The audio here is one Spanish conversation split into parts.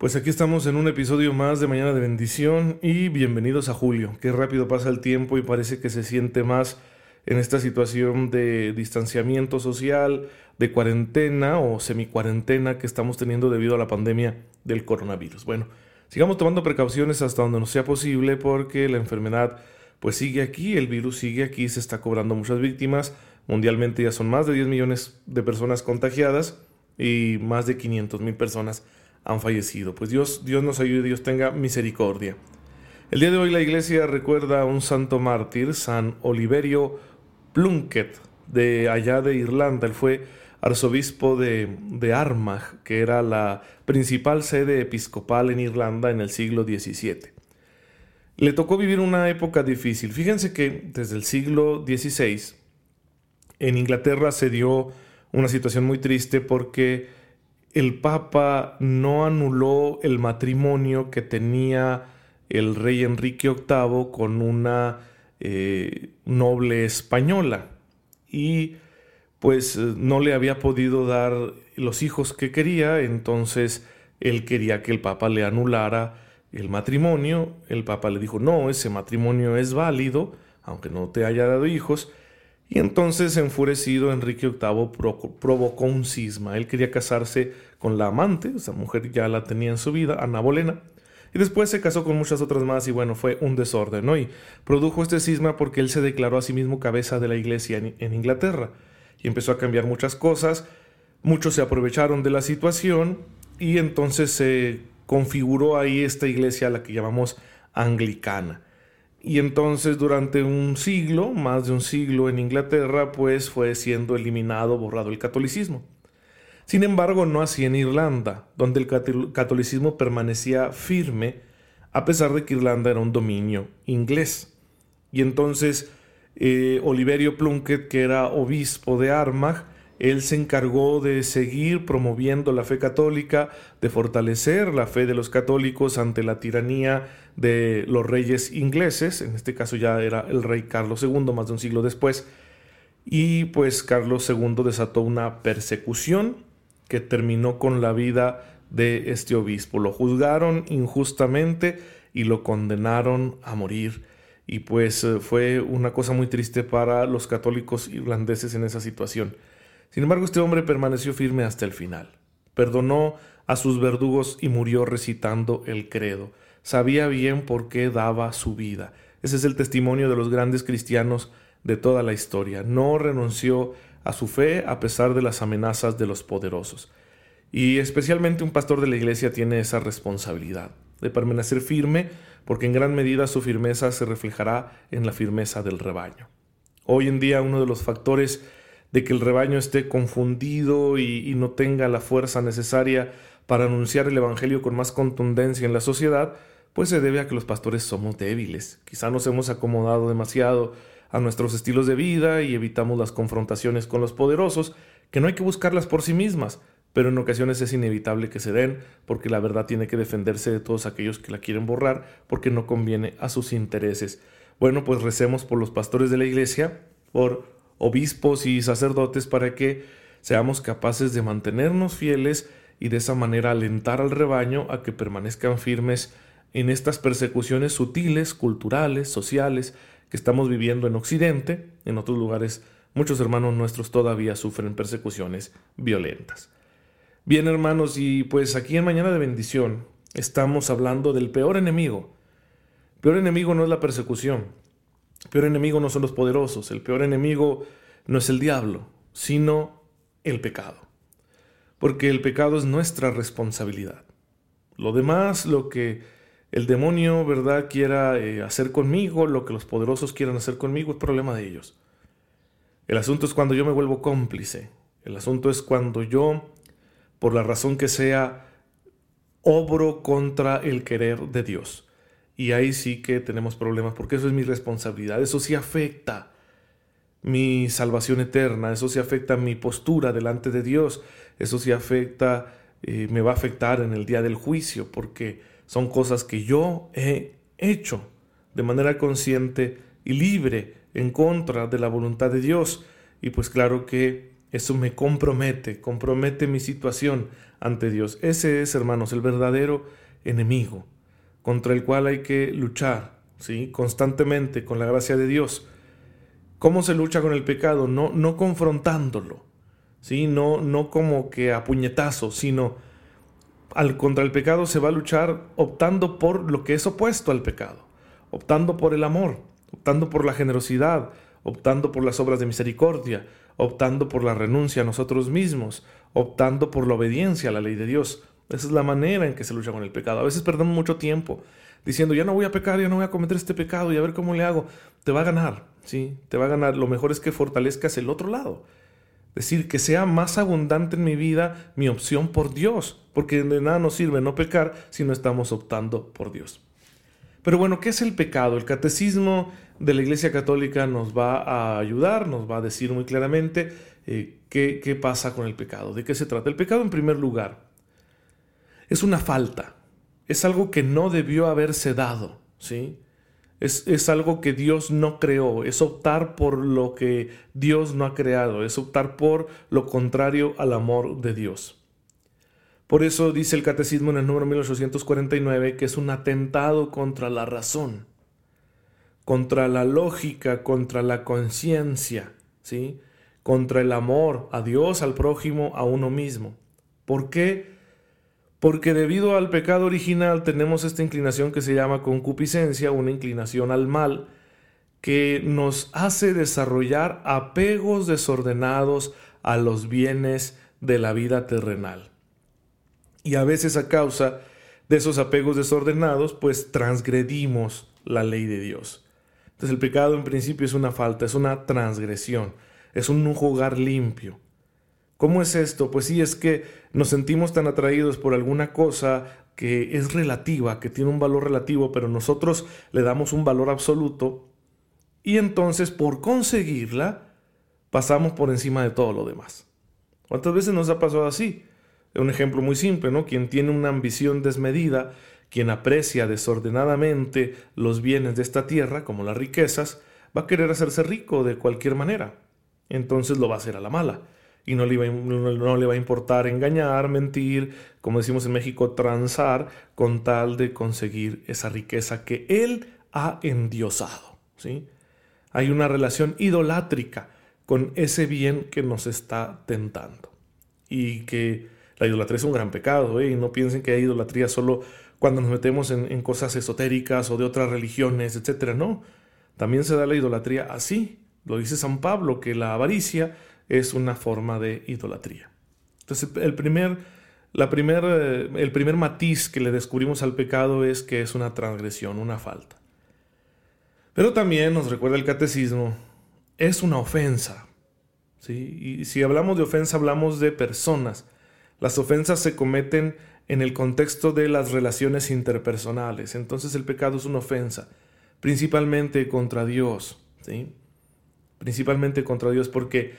Pues aquí estamos en un episodio más de Mañana de Bendición y bienvenidos a Julio. Qué rápido pasa el tiempo y parece que se siente más en esta situación de distanciamiento social, de cuarentena o semi-cuarentena que estamos teniendo debido a la pandemia del coronavirus. Bueno, sigamos tomando precauciones hasta donde nos sea posible porque la enfermedad pues sigue aquí, el virus sigue aquí, se está cobrando muchas víctimas. Mundialmente ya son más de 10 millones de personas contagiadas y más de 500 mil personas han fallecido. Pues Dios, Dios nos ayude, Dios tenga misericordia. El día de hoy la iglesia recuerda a un santo mártir, San Oliverio Plunkett, de allá de Irlanda. Él fue arzobispo de, de Armagh, que era la principal sede episcopal en Irlanda en el siglo XVII. Le tocó vivir una época difícil. Fíjense que desde el siglo XVI en Inglaterra se dio una situación muy triste porque el Papa no anuló el matrimonio que tenía el rey Enrique VIII con una eh, noble española. Y pues no le había podido dar los hijos que quería, entonces él quería que el Papa le anulara el matrimonio, el Papa le dijo, no, ese matrimonio es válido, aunque no te haya dado hijos, y entonces, enfurecido, Enrique VIII provocó un cisma. Él quería casarse con la amante, esa mujer ya la tenía en su vida, Ana Bolena, y después se casó con muchas otras más y bueno, fue un desorden. Y produjo este cisma porque él se declaró a sí mismo cabeza de la iglesia en, Inglaterra y empezó a cambiar muchas cosas. Muchos se aprovecharon de la situación y entonces se configuró ahí esta iglesia la que llamamos anglicana. Y entonces durante un siglo, más de un siglo en Inglaterra, pues fue siendo eliminado, borrado el catolicismo. Sin embargo, no así en Irlanda, donde el catolicismo permanecía firme, a pesar de que Irlanda era un dominio inglés. Y entonces eh, Oliverio Plunkett, que era obispo de Armagh, él se encargó de seguir promoviendo la fe católica, de fortalecer la fe de los católicos ante la tiranía de los reyes ingleses, en este caso ya era el rey Carlos II, más de un siglo después, y pues Carlos II desató una persecución que terminó con la vida de este obispo. Lo juzgaron injustamente y lo condenaron a morir. Y pues eh, fue una cosa muy triste para los católicos irlandeses en esa situación. Sin embargo, este hombre permaneció firme hasta el final. Perdonó a sus verdugos y murió recitando el credo. Sabía bien por qué daba su vida. Ese es el testimonio de los grandes cristianos de toda la historia. No renunció a su fe a pesar de las amenazas de los poderosos. Y especialmente un pastor de la iglesia tiene esa responsabilidad de permanecer firme porque en gran medida su firmeza se reflejará en la firmeza del rebaño. Hoy en día uno de los factores de que el rebaño esté confundido y, no tenga la fuerza necesaria para anunciar el Evangelio con más contundencia en la sociedad, pues se debe a que los pastores somos débiles. Quizá nos hemos acomodado demasiado a nuestros estilos de vida y evitamos las confrontaciones con los poderosos, que no hay que buscarlas por sí mismas, pero en ocasiones es inevitable que se den, porque la verdad tiene que defenderse de todos aquellos que la quieren borrar, porque no conviene a sus intereses. Bueno, pues recemos por los pastores de la iglesia, por obispos y sacerdotes para que seamos capaces de mantenernos fieles y de esa manera alentar al rebaño a que permanezcan firmes en estas persecuciones sutiles, culturales, sociales que estamos viviendo en Occidente, en otros lugares muchos hermanos nuestros todavía sufren persecuciones violentas. Bien hermanos, y pues aquí en Mañana de Bendición estamos hablando del peor enemigo. Peor enemigo no es la persecución, el peor enemigo no son los poderosos, el peor enemigo no es el diablo, sino el pecado. Porque el pecado es nuestra responsabilidad. Lo demás, lo que el demonio, ¿verdad?, quiera eh, hacer conmigo, lo que los poderosos quieran hacer conmigo, es problema de ellos. El asunto es cuando yo me vuelvo cómplice. El asunto es cuando yo, por la razón que sea, obro contra el querer de Dios. Y ahí sí que tenemos problemas porque eso es mi responsabilidad. Eso sí afecta mi salvación eterna. Eso sí afecta mi postura delante de Dios. Eso sí afecta, eh, me va a afectar en el día del juicio porque son cosas que yo he hecho de manera consciente y libre en contra de la voluntad de Dios. Y pues claro que eso me compromete, compromete mi situación ante Dios. Ese es, hermanos, el verdadero enemigo contra el cual hay que luchar, ¿sí? Constantemente con la gracia de Dios. ¿Cómo se lucha con el pecado? No, no confrontándolo, ¿sí? No, no como que a puñetazo, sino al contra el pecado se va a luchar optando por lo que es opuesto al pecado, optando por el amor, optando por la generosidad, optando por las obras de misericordia, optando por la renuncia a nosotros mismos, optando por la obediencia a la ley de Dios. Esa es la manera en que se lucha con el pecado. A veces perdemos mucho tiempo diciendo, ya no voy a pecar, ya no voy a cometer este pecado y a ver cómo le hago. Te va a ganar, ¿sí? Te va a ganar. Lo mejor es que fortalezcas el otro lado. Decir, que sea más abundante en mi vida mi opción por Dios, porque de nada nos sirve no pecar si no estamos optando por Dios. Pero bueno, ¿qué es el pecado? El catecismo de la Iglesia Católica nos va a ayudar, nos va a decir muy claramente eh, qué, qué pasa con el pecado, de qué se trata. El pecado en primer lugar es una falta, es algo que no debió haberse dado, ¿sí? Es, es, algo que Dios no creó, es optar por lo que Dios no ha creado, es optar por lo contrario al amor de Dios. Por eso dice el Catecismo en el número 1849 que es un atentado contra la razón, contra la lógica, contra la conciencia, ¿sí? contra el amor a Dios, al prójimo, a uno mismo. ¿Por qué? Porque debido al pecado original tenemos esta inclinación que se llama concupiscencia, una inclinación al mal, que nos hace desarrollar apegos desordenados a los bienes de la vida terrenal. Y a veces a causa de esos apegos desordenados, pues transgredimos la ley de Dios. Entonces el pecado en principio es una falta, es una transgresión, es un jugar limpio. ¿Cómo es esto? Pues sí, es que nos sentimos tan atraídos por alguna cosa que es relativa, que tiene un valor relativo, pero nosotros le damos un valor absoluto y entonces por conseguirla pasamos por encima de todo lo demás. ¿Cuántas veces nos ha pasado así? Un ejemplo muy simple, ¿no? Quien tiene una ambición desmedida, quien aprecia desordenadamente los bienes de esta tierra, como las riquezas, va a querer hacerse rico de cualquier manera. Entonces lo va a hacer a la mala. Y no le, va, no le va a importar engañar, mentir, como decimos en México, transar, con tal de conseguir esa riqueza que él ha endiosado. ¿sí? Hay una relación idolátrica con ese bien que nos está tentando. Y que la idolatría es un gran pecado, ¿eh? y no piensen que hay idolatría solo cuando nos metemos en, cosas esotéricas o de otras religiones, etc. No, también se da la idolatría así. Lo dice San Pablo, que la avaricia es una forma de idolatría. Entonces, el primer, la primer, eh, el primer matiz que le descubrimos al pecado es que es una transgresión, una falta. Pero también nos recuerda el catecismo, es una ofensa. ¿sí? Y si hablamos de ofensa, hablamos de personas las ofensas se cometen en el contexto de las relaciones interpersonales. Entonces el pecado es una ofensa, principalmente contra Dios, ¿sí? Principalmente contra Dios, porque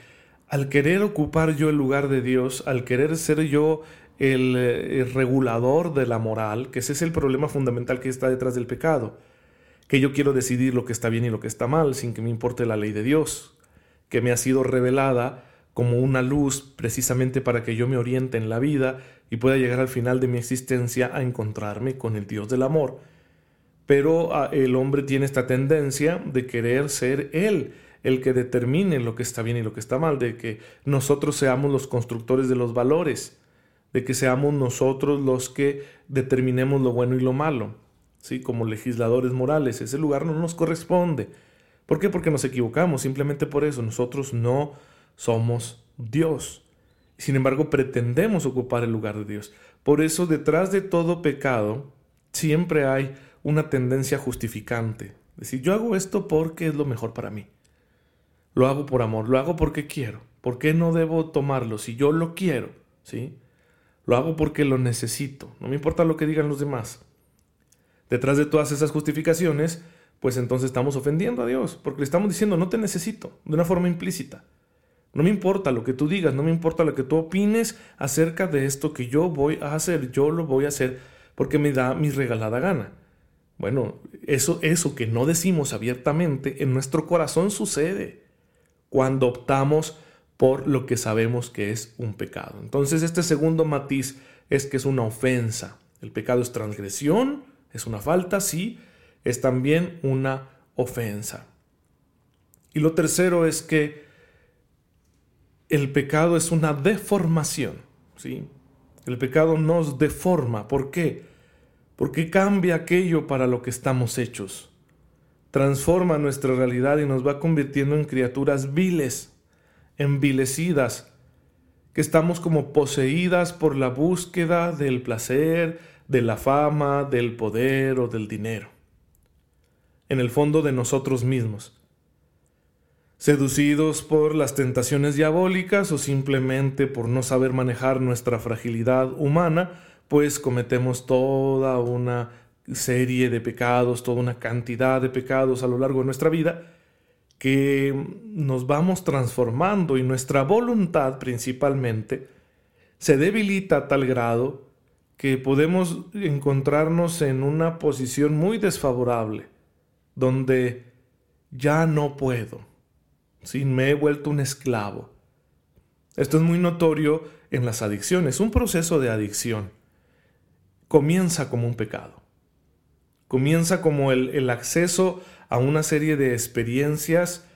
al querer ocupar yo el lugar de Dios, al querer ser yo el, el, regulador de la moral, que ese es el problema fundamental que está detrás del pecado, que yo quiero decidir lo que está bien y lo que está mal sin que me importe la ley de Dios, que me ha sido revelada como una luz precisamente para que yo me oriente en la vida y pueda llegar al final de mi existencia a encontrarme con el Dios del amor. Pero ah, el hombre tiene esta tendencia de querer ser él el que determine lo que está bien y lo que está mal, de que nosotros seamos los constructores de los valores, de que seamos nosotros los que determinemos lo bueno y lo malo, ¿sí? como legisladores morales. Ese lugar no nos corresponde. ¿Por qué? Porque nos equivocamos, simplemente por eso. Nosotros no somos Dios. Sin embargo, pretendemos ocupar el lugar de Dios. Por eso, detrás de todo pecado, siempre hay una tendencia justificante. Es decir, yo hago esto porque es lo mejor para mí. Lo hago por amor, lo hago porque quiero. ¿Por qué no debo tomarlo si yo lo quiero? ¿Sí? Lo hago porque lo necesito. No me importa lo que digan los demás. Detrás de todas esas justificaciones, pues entonces estamos ofendiendo a Dios, porque le estamos diciendo no te necesito, de una forma implícita. No me importa lo que tú digas, no me importa lo que tú opines acerca de esto que yo voy a hacer, yo lo voy a hacer porque me da mi regalada gana. Bueno, eso, eso que no decimos abiertamente en nuestro corazón sucede cuando optamos por lo que sabemos que es un pecado. Entonces este segundo matiz es que es una ofensa. El pecado es transgresión, es una falta, sí, es también una ofensa. Y lo tercero es que el pecado es una deformación, ¿sí? El pecado nos deforma. ¿Por qué? Porque cambia aquello para lo que estamos hechos. Transforma nuestra realidad y nos va convirtiendo en criaturas viles, envilecidas, que estamos como poseídas por la búsqueda del placer, de la fama, del poder o del dinero. En el fondo de nosotros mismos seducidos por las tentaciones diabólicas o simplemente por no saber manejar nuestra fragilidad humana, pues cometemos toda una serie de pecados, toda una cantidad de pecados a lo largo de nuestra vida que nos vamos transformando y nuestra voluntad principalmente se debilita a tal grado que podemos encontrarnos en una posición muy desfavorable, donde ya no puedo, ¿sí? me he vuelto un esclavo. Esto es muy notorio en las adicciones. Un proceso de adicción comienza como un pecado. Comienza como el, el acceso a una serie de experiencias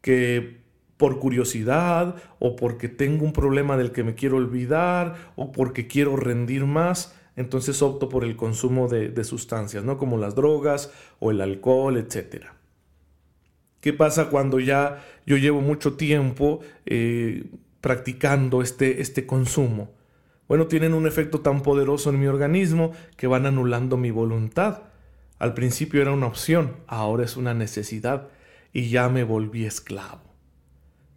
que por curiosidad o porque tengo un problema del que me quiero olvidar o porque quiero rendir más, entonces opto por el consumo de, de sustancias, ¿no? Como las drogas o el alcohol, etcétera. ¿Qué pasa cuando ya yo llevo mucho tiempo eh, practicando este, este consumo? Bueno, tienen un efecto tan poderoso en mi organismo que van anulando mi voluntad. Al principio era una opción, ahora es una necesidad y ya me volví esclavo.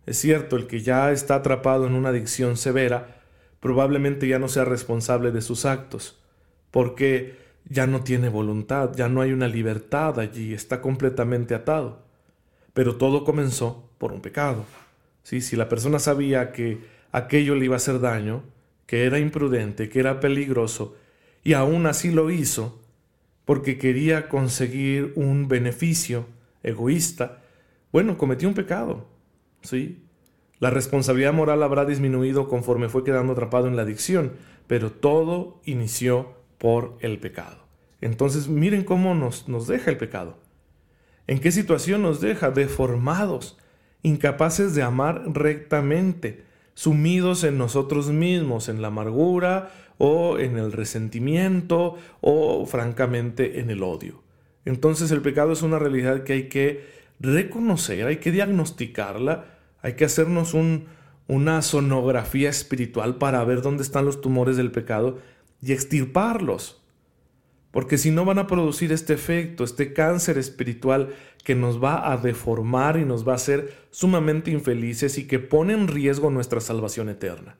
Es cierto, el que ya está atrapado en una adicción severa probablemente ya no sea responsable de sus actos, porque ya no tiene voluntad, ya no hay una libertad allí, está completamente atado. Pero todo comenzó por un pecado. ¿Sí? Si la persona sabía que aquello le iba a hacer daño, que era imprudente, que era peligroso, y aún así lo hizo, porque quería conseguir un beneficio egoísta, bueno, cometió un pecado. ¿Sí? La responsabilidad moral habrá disminuido conforme fue quedando atrapado en la adicción, pero todo inició por el pecado. Entonces miren cómo nos, nos deja el pecado. ¿En qué situación nos deja? Deformados, incapaces de amar rectamente, sumidos en nosotros mismos, en la amargura o en el resentimiento o francamente en el odio. Entonces el pecado es una realidad que hay que reconocer, hay que diagnosticarla, hay que hacernos una sonografía espiritual para ver dónde están los tumores del pecado y extirparlos. Porque si no van a producir este efecto, este cáncer espiritual que nos va a deformar y nos va a hacer sumamente infelices y que pone en riesgo nuestra salvación eterna.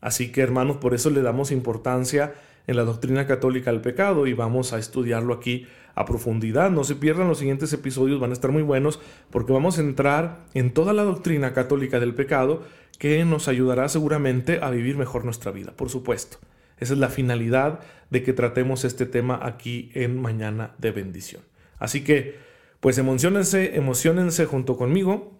Así que hermanos, por eso le damos importancia en la doctrina católica al pecado y vamos a estudiarlo aquí a profundidad. No se pierdan los siguientes episodios, van a estar muy buenos porque vamos a entrar en toda la doctrina católica del pecado que nos ayudará seguramente a vivir mejor nuestra vida, por supuesto. Esa es la finalidad de que tratemos este tema aquí en Mañana de Bendición. Así que, pues emocionense, emocionense junto conmigo.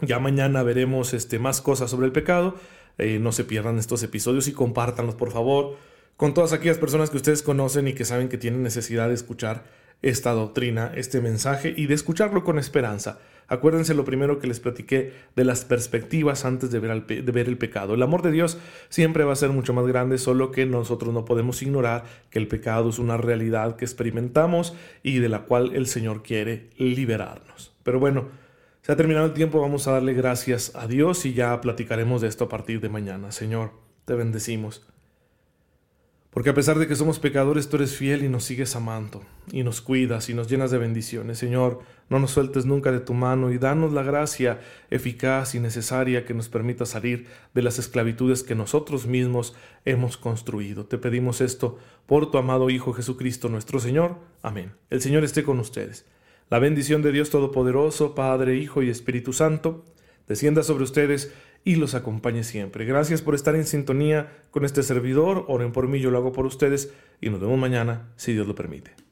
Ya mañana veremos este, más cosas sobre el pecado. Eh, no se pierdan estos episodios y compártanlos, por favor, con todas aquellas personas que ustedes conocen y que saben que tienen necesidad de escuchar esta doctrina, este mensaje y de escucharlo con esperanza. Acuérdense lo primero que les platiqué de las perspectivas antes de ver, el pecado. El amor de Dios siempre va a ser mucho más grande, solo que nosotros no podemos ignorar que el pecado es una realidad que experimentamos y de la cual el Señor quiere liberarnos. Pero bueno, se ha terminado el tiempo, vamos a darle gracias a Dios y ya platicaremos de esto a partir de mañana. Señor, te bendecimos Porque a pesar de que somos pecadores, tú eres fiel y nos sigues amando, y nos cuidas y nos llenas de bendiciones. Señor, no nos sueltes nunca de tu mano y danos la gracia eficaz y necesaria que nos permita salir de las esclavitudes que nosotros mismos hemos construido. Te pedimos esto por tu amado Hijo Jesucristo nuestro Señor. Amén. El Señor esté con ustedes. La bendición de Dios Todopoderoso, Padre, Hijo y Espíritu Santo, descienda sobre ustedes y los acompañe siempre. Gracias por estar en sintonía con este servidor. Oren por mí, yo lo hago por ustedes y nos vemos mañana, si Dios lo permite.